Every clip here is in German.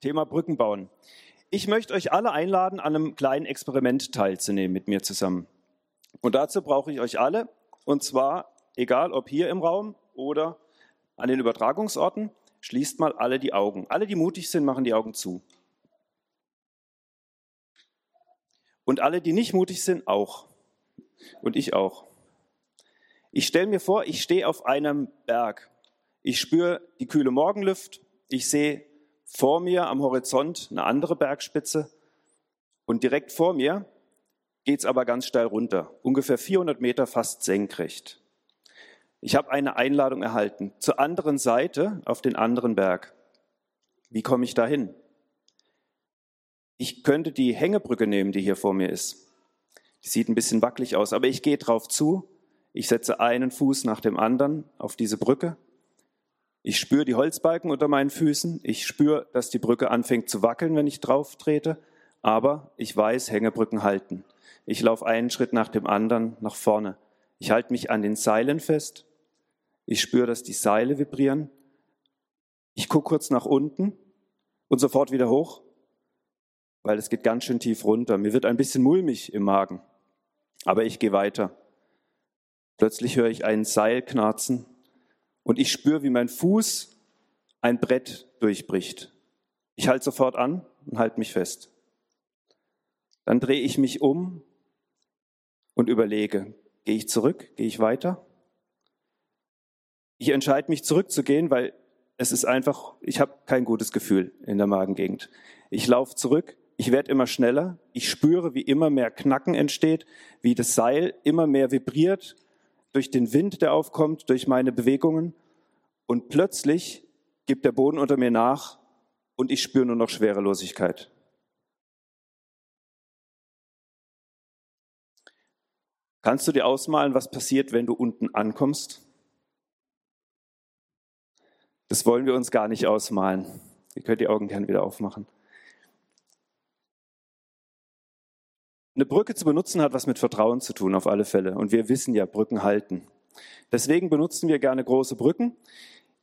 Thema Brücken bauen. Ich möchte euch alle einladen, an einem kleinen Experiment teilzunehmen mit mir zusammen. Und dazu brauche ich euch alle, und zwar egal ob hier im Raum oder an den Übertragungsorten, schließt mal alle die Augen. Alle, die mutig sind, machen die Augen zu. Und alle, die nicht mutig sind, auch. Und ich auch. Ich stelle mir vor, ich stehe auf einem Berg. Ich spüre die kühle Morgenluft. Ich sehe vor mir am Horizont eine andere Bergspitze. Und direkt vor mir geht es aber ganz steil runter, ungefähr 400 Meter fast senkrecht. Ich habe eine Einladung erhalten zur anderen Seite auf den anderen Berg. Wie komme ich da hin? Ich könnte die Hängebrücke nehmen, die hier vor mir ist. Die sieht ein bisschen wackelig aus, aber ich gehe drauf zu. Ich setze einen Fuß nach dem anderen auf diese Brücke. Ich spüre die Holzbalken unter meinen Füßen. Ich spüre, dass die Brücke anfängt zu wackeln, wenn ich drauf trete. Aber ich weiß, Hängebrücken halten. Ich laufe einen Schritt nach dem anderen nach vorne. Ich halte mich an den Seilen fest. Ich spüre, dass die Seile vibrieren. Ich gucke kurz nach unten und sofort wieder hoch, weil es geht ganz schön tief runter. Mir wird ein bisschen mulmig im Magen, aber ich gehe weiter. Plötzlich höre ich ein Seil knarzen und ich spüre, wie mein Fuß ein Brett durchbricht. Ich halte sofort an und halte mich fest. Dann drehe ich mich um und überlege, gehe ich zurück, gehe ich weiter? Ich entscheide mich zurückzugehen, weil es ist einfach, ich habe kein gutes Gefühl in der Magengegend. Ich laufe zurück, ich werde immer schneller, ich spüre, wie immer mehr Knacken entsteht, wie das Seil immer mehr vibriert durch den Wind, der aufkommt, durch meine Bewegungen. Und plötzlich gibt der Boden unter mir nach und ich spüre nur noch Schwerelosigkeit. Kannst du dir ausmalen, was passiert, wenn du unten ankommst? Das wollen wir uns gar nicht ausmalen. Ihr könnt die Augen gern wieder aufmachen. Eine Brücke zu benutzen hat was mit Vertrauen zu tun, auf alle Fälle. Und wir wissen ja, Brücken halten. Deswegen benutzen wir gerne große Brücken.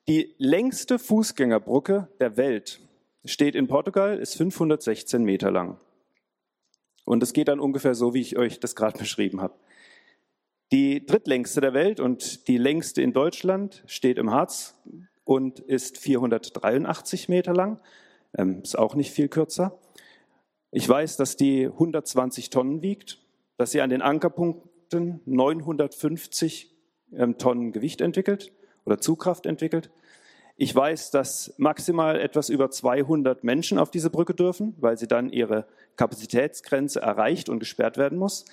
Die längste Fußgängerbrücke der Welt steht in Portugal, ist 516 Meter lang. Und es geht dann ungefähr so, wie ich euch das gerade beschrieben habe. Die drittlängste der Welt und die längste in Deutschland steht im Harz und ist 483 Meter lang, ähm, ist auch nicht viel kürzer. Ich weiß, dass die 120 Tonnen wiegt, dass sie an den Ankerpunkten 950 ähm, Tonnen Gewicht entwickelt oder Zugkraft entwickelt. Ich weiß, dass maximal etwas über 200 Menschen auf diese Brücke dürfen, weil sie dann ihre Kapazitätsgrenze erreicht und gesperrt werden muss.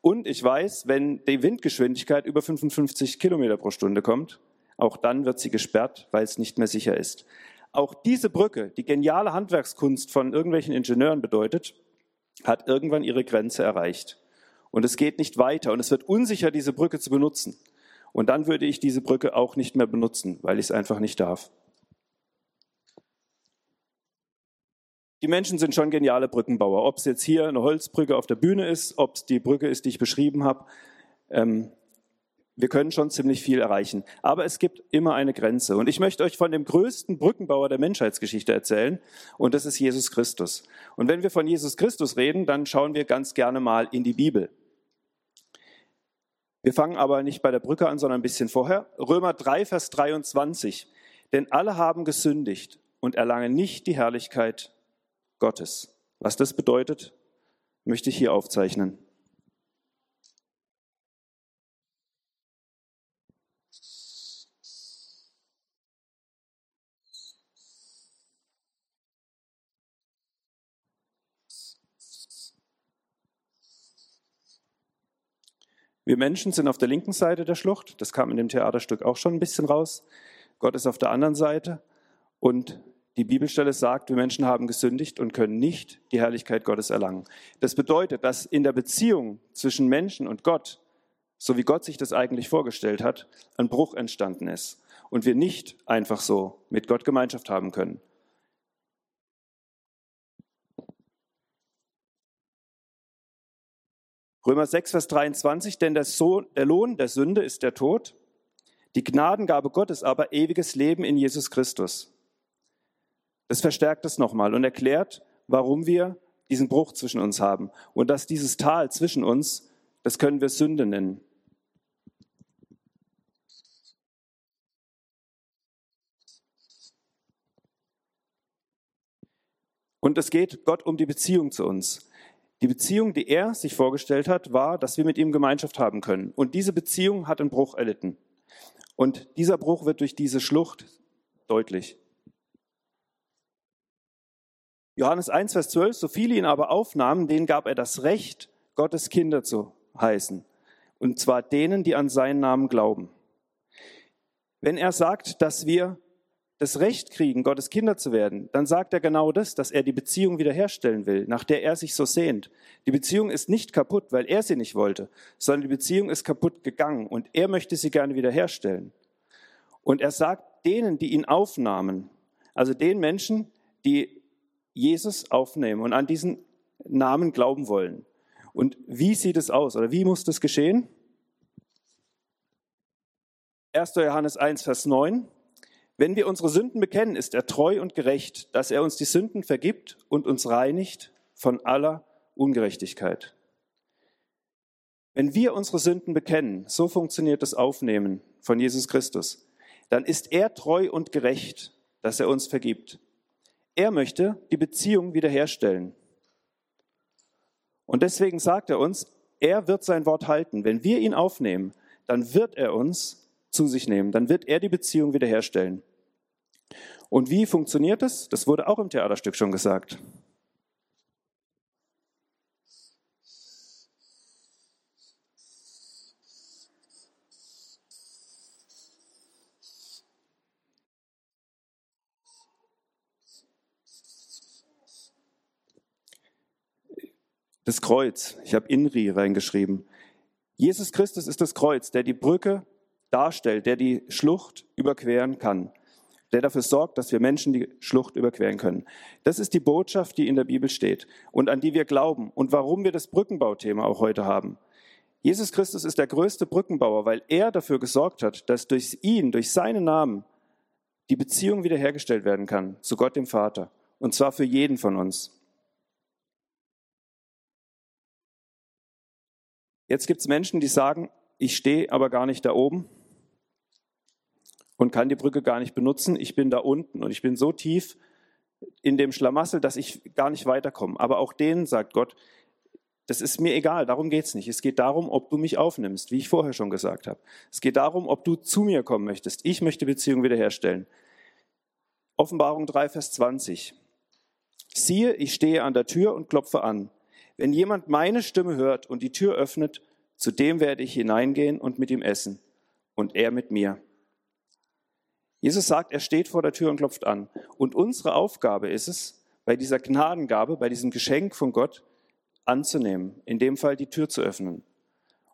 Und ich weiß, wenn die Windgeschwindigkeit über 55 Kilometer pro Stunde kommt, auch dann wird sie gesperrt, weil es nicht mehr sicher ist. Auch diese Brücke, die geniale Handwerkskunst von irgendwelchen Ingenieuren bedeutet, hat irgendwann ihre Grenze erreicht. Und es geht nicht weiter und es wird unsicher, diese Brücke zu benutzen. Und dann würde ich diese Brücke auch nicht mehr benutzen, weil ich es einfach nicht darf. Die Menschen sind schon geniale Brückenbauer. Ob es jetzt hier eine Holzbrücke auf der Bühne ist, ob es die Brücke ist, die ich beschrieben habe. Ähm, wir können schon ziemlich viel erreichen. Aber es gibt immer eine Grenze. Und ich möchte euch von dem größten Brückenbauer der Menschheitsgeschichte erzählen. Und das ist Jesus Christus. Und wenn wir von Jesus Christus reden, dann schauen wir ganz gerne mal in die Bibel. Wir fangen aber nicht bei der Brücke an, sondern ein bisschen vorher. Römer 3, Vers 23. Denn alle haben gesündigt und erlangen nicht die Herrlichkeit Gottes. Was das bedeutet, möchte ich hier aufzeichnen. Wir Menschen sind auf der linken Seite der Schlucht. Das kam in dem Theaterstück auch schon ein bisschen raus. Gott ist auf der anderen Seite. Und die Bibelstelle sagt, wir Menschen haben gesündigt und können nicht die Herrlichkeit Gottes erlangen. Das bedeutet, dass in der Beziehung zwischen Menschen und Gott, so wie Gott sich das eigentlich vorgestellt hat, ein Bruch entstanden ist und wir nicht einfach so mit Gott Gemeinschaft haben können. Römer 6, Vers 23, denn der, Sohn, der Lohn der Sünde ist der Tod, die Gnadengabe Gottes aber ewiges Leben in Jesus Christus. Das verstärkt es nochmal und erklärt, warum wir diesen Bruch zwischen uns haben. Und dass dieses Tal zwischen uns, das können wir Sünde nennen. Und es geht Gott um die Beziehung zu uns. Die Beziehung, die er sich vorgestellt hat, war, dass wir mit ihm Gemeinschaft haben können. Und diese Beziehung hat einen Bruch erlitten. Und dieser Bruch wird durch diese Schlucht deutlich. Johannes 1, Vers 12, so viele ihn aber aufnahmen, denen gab er das Recht, Gottes Kinder zu heißen. Und zwar denen, die an seinen Namen glauben. Wenn er sagt, dass wir das Recht kriegen, Gottes Kinder zu werden, dann sagt er genau das, dass er die Beziehung wiederherstellen will, nach der er sich so sehnt. Die Beziehung ist nicht kaputt, weil er sie nicht wollte, sondern die Beziehung ist kaputt gegangen und er möchte sie gerne wiederherstellen. Und er sagt denen, die ihn aufnahmen, also den Menschen, die Jesus aufnehmen und an diesen Namen glauben wollen. Und wie sieht es aus oder wie muss das geschehen? 1. Johannes 1, Vers 9. Wenn wir unsere Sünden bekennen, ist er treu und gerecht, dass er uns die Sünden vergibt und uns reinigt von aller Ungerechtigkeit. Wenn wir unsere Sünden bekennen, so funktioniert das Aufnehmen von Jesus Christus, dann ist er treu und gerecht, dass er uns vergibt er möchte die Beziehung wiederherstellen. Und deswegen sagt er uns, er wird sein Wort halten. Wenn wir ihn aufnehmen, dann wird er uns zu sich nehmen, dann wird er die Beziehung wiederherstellen. Und wie funktioniert es? Das wurde auch im Theaterstück schon gesagt. Das Kreuz. Ich habe Inri reingeschrieben. Jesus Christus ist das Kreuz, der die Brücke darstellt, der die Schlucht überqueren kann, der dafür sorgt, dass wir Menschen die Schlucht überqueren können. Das ist die Botschaft, die in der Bibel steht und an die wir glauben und warum wir das Brückenbauthema auch heute haben. Jesus Christus ist der größte Brückenbauer, weil er dafür gesorgt hat, dass durch ihn, durch seinen Namen, die Beziehung wiederhergestellt werden kann zu Gott dem Vater. Und zwar für jeden von uns. Jetzt gibt es Menschen, die sagen, ich stehe aber gar nicht da oben und kann die Brücke gar nicht benutzen. Ich bin da unten und ich bin so tief in dem Schlamassel, dass ich gar nicht weiterkomme. Aber auch denen sagt Gott, das ist mir egal, darum geht es nicht. Es geht darum, ob du mich aufnimmst, wie ich vorher schon gesagt habe. Es geht darum, ob du zu mir kommen möchtest. Ich möchte Beziehung wiederherstellen. Offenbarung 3, Vers 20. Siehe, ich stehe an der Tür und klopfe an. Wenn jemand meine Stimme hört und die Tür öffnet, zu dem werde ich hineingehen und mit ihm essen und er mit mir. Jesus sagt, er steht vor der Tür und klopft an. Und unsere Aufgabe ist es, bei dieser Gnadengabe, bei diesem Geschenk von Gott anzunehmen, in dem Fall die Tür zu öffnen.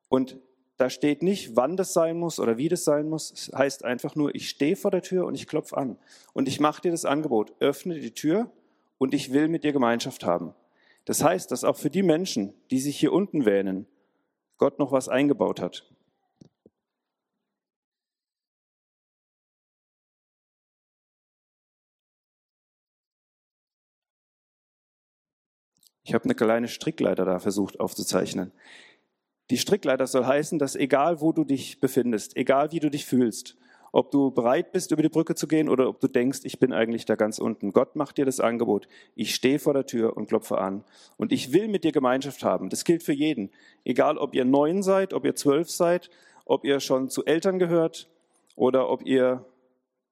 Und da steht nicht, wann das sein muss oder wie das sein muss. Es heißt einfach nur, ich stehe vor der Tür und ich klopfe an. Und ich mache dir das Angebot, öffne die Tür und ich will mit dir Gemeinschaft haben. Das heißt, dass auch für die Menschen, die sich hier unten wähnen, Gott noch was eingebaut hat. Ich habe eine kleine Strickleiter da versucht aufzuzeichnen. Die Strickleiter soll heißen, dass egal wo du dich befindest, egal wie du dich fühlst, ob du bereit bist, über die Brücke zu gehen oder ob du denkst, ich bin eigentlich da ganz unten. Gott macht dir das Angebot. Ich stehe vor der Tür und klopfe an. Und ich will mit dir Gemeinschaft haben. Das gilt für jeden. Egal, ob ihr neun seid, ob ihr zwölf seid, ob ihr schon zu Eltern gehört oder ob ihr,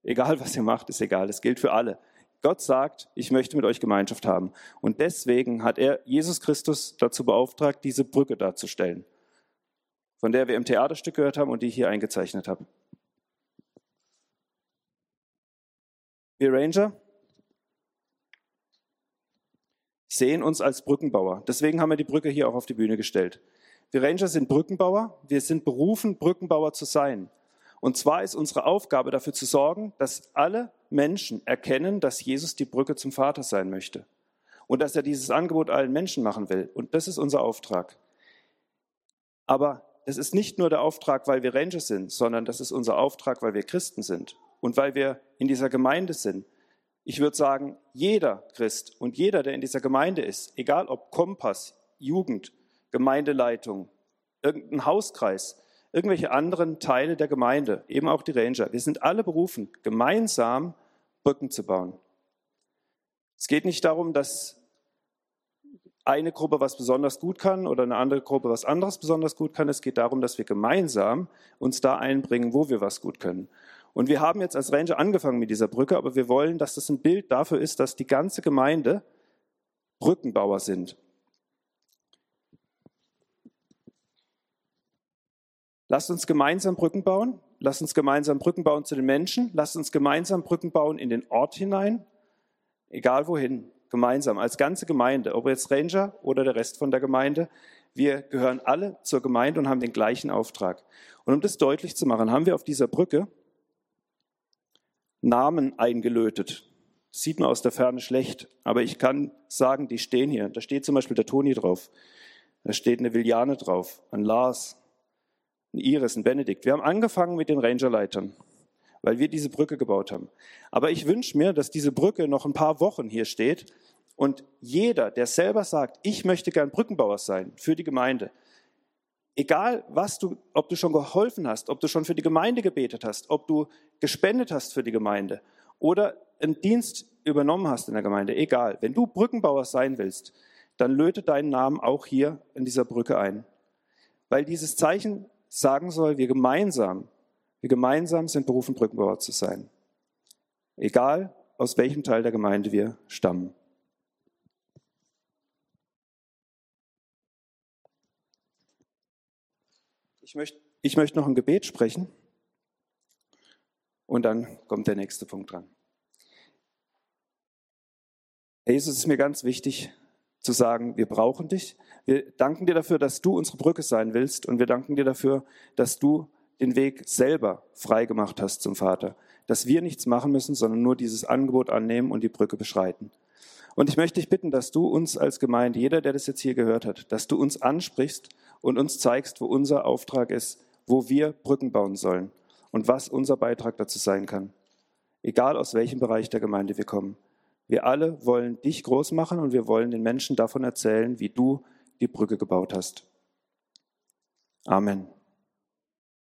egal was ihr macht, ist egal. Das gilt für alle. Gott sagt, ich möchte mit euch Gemeinschaft haben. Und deswegen hat er Jesus Christus dazu beauftragt, diese Brücke darzustellen, von der wir im Theaterstück gehört haben und die ich hier eingezeichnet habe. Wir Ranger sehen uns als Brückenbauer. Deswegen haben wir die Brücke hier auch auf die Bühne gestellt. Wir Ranger sind Brückenbauer. Wir sind berufen, Brückenbauer zu sein. Und zwar ist unsere Aufgabe dafür zu sorgen, dass alle Menschen erkennen, dass Jesus die Brücke zum Vater sein möchte. Und dass er dieses Angebot allen Menschen machen will. Und das ist unser Auftrag. Aber das ist nicht nur der Auftrag, weil wir Ranger sind, sondern das ist unser Auftrag, weil wir Christen sind und weil wir in dieser Gemeinde sind, Ich würde sagen, jeder Christ und jeder, der in dieser Gemeinde ist, egal ob Kompass, Jugend, Gemeindeleitung, irgendein Hauskreis, irgendwelche anderen Teile der Gemeinde, eben auch die Ranger, wir sind alle berufen, gemeinsam Brücken zu bauen. Es geht nicht darum, dass eine Gruppe was besonders gut kann oder eine andere Gruppe was anderes besonders gut kann. Es geht darum, dass wir gemeinsam uns da einbringen, wo wir was gut können. Und wir haben jetzt als Ranger angefangen mit dieser Brücke, aber wir wollen, dass das ein Bild dafür ist, dass die ganze Gemeinde Brückenbauer sind. Lasst uns gemeinsam Brücken bauen. Lasst uns gemeinsam Brücken bauen zu den Menschen. Lasst uns gemeinsam Brücken bauen in den Ort hinein. Egal wohin. Gemeinsam. Als ganze Gemeinde. Ob jetzt Ranger oder der Rest von der Gemeinde. Wir gehören alle zur Gemeinde und haben den gleichen Auftrag. Und um das deutlich zu machen, haben wir auf dieser Brücke Namen eingelötet. Das sieht man aus der Ferne schlecht, aber ich kann sagen, die stehen hier. Da steht zum Beispiel der Toni drauf. Da steht eine Viliane drauf, ein Lars, ein Iris, ein Benedikt. Wir haben angefangen mit den Rangerleitern, weil wir diese Brücke gebaut haben. Aber ich wünsche mir, dass diese Brücke noch ein paar Wochen hier steht und jeder, der selber sagt, ich möchte gern Brückenbauer sein für die Gemeinde, egal was du, ob du schon geholfen hast, ob du schon für die Gemeinde gebetet hast, ob du gespendet hast für die Gemeinde oder einen Dienst übernommen hast in der Gemeinde, egal. Wenn du Brückenbauer sein willst, dann löte deinen Namen auch hier in dieser Brücke ein. Weil dieses Zeichen sagen soll, wir gemeinsam, wir gemeinsam sind berufen, Brückenbauer zu sein. Egal, aus welchem Teil der Gemeinde wir stammen. Ich möchte, ich möchte noch ein Gebet sprechen und dann kommt der nächste Punkt dran. Jesus, es ist mir ganz wichtig zu sagen, wir brauchen dich, wir danken dir dafür, dass du unsere Brücke sein willst und wir danken dir dafür, dass du den Weg selber frei gemacht hast zum Vater. Dass wir nichts machen müssen, sondern nur dieses Angebot annehmen und die Brücke beschreiten. Und ich möchte dich bitten, dass du uns als Gemeinde, jeder, der das jetzt hier gehört hat, dass du uns ansprichst und uns zeigst, wo unser Auftrag ist, wo wir Brücken bauen sollen und was unser Beitrag dazu sein kann. Egal aus welchem Bereich der Gemeinde wir kommen. Wir alle wollen dich groß machen und wir wollen den Menschen davon erzählen, wie du die Brücke gebaut hast. Amen.